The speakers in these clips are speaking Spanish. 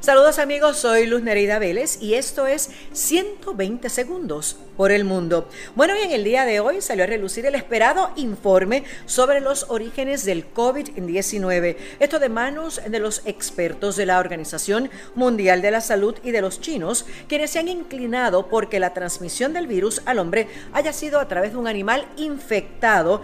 Saludos amigos, soy Luz Nereida Vélez y esto es 120 segundos por el mundo. Bueno, y en el día de hoy salió a relucir el esperado informe sobre los orígenes del COVID-19. Esto de manos de los expertos de la Organización Mundial de la Salud y de los chinos, quienes se han inclinado porque la transmisión del virus al hombre haya sido a través de un animal infectado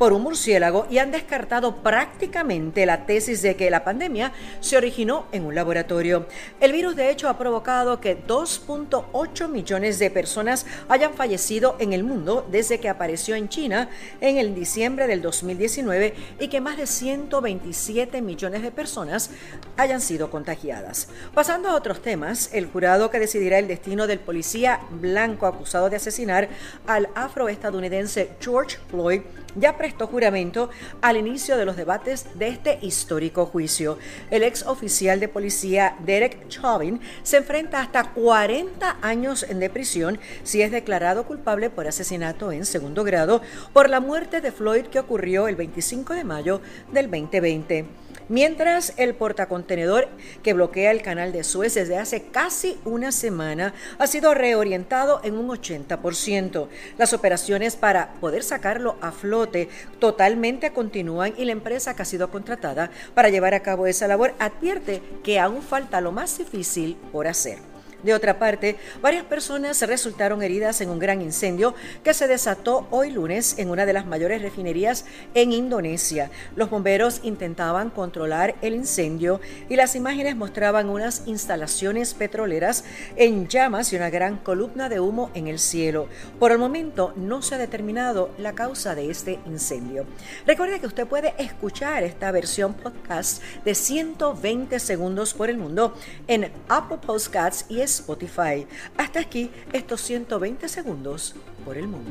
por un murciélago y han descartado prácticamente la tesis de que la pandemia se originó en un laboratorio. El virus de hecho ha provocado que 2.8 millones de personas hayan fallecido en el mundo desde que apareció en China en el diciembre del 2019 y que más de 127 millones de personas hayan sido contagiadas. Pasando a otros temas, el jurado que decidirá el destino del policía blanco acusado de asesinar al afroestadounidense George Floyd ya prestó juramento al inicio de los debates de este histórico juicio. El ex oficial de policía Derek Chauvin se enfrenta hasta 40 años de prisión si es declarado culpable por asesinato en segundo grado por la muerte de Floyd que ocurrió el 25 de mayo del 2020 mientras el portacontenedor que bloquea el canal de Suez desde hace casi una semana ha sido reorientado en un 80%. Las operaciones para poder sacarlo a flote totalmente continúan y la empresa que ha sido contratada para llevar a cabo esa labor advierte que aún falta lo más difícil por hacer. De otra parte, varias personas resultaron heridas en un gran incendio que se desató hoy lunes en una de las mayores refinerías en Indonesia. Los bomberos intentaban controlar el incendio y las imágenes mostraban unas instalaciones petroleras en llamas y una gran columna de humo en el cielo. Por el momento no se ha determinado la causa de este incendio. Recuerde que usted puede escuchar esta versión podcast de 120 segundos por el mundo en Apple Podcasts y Spotify. Hasta aquí estos 120 segundos por el mundo.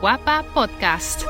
Guapa Podcast.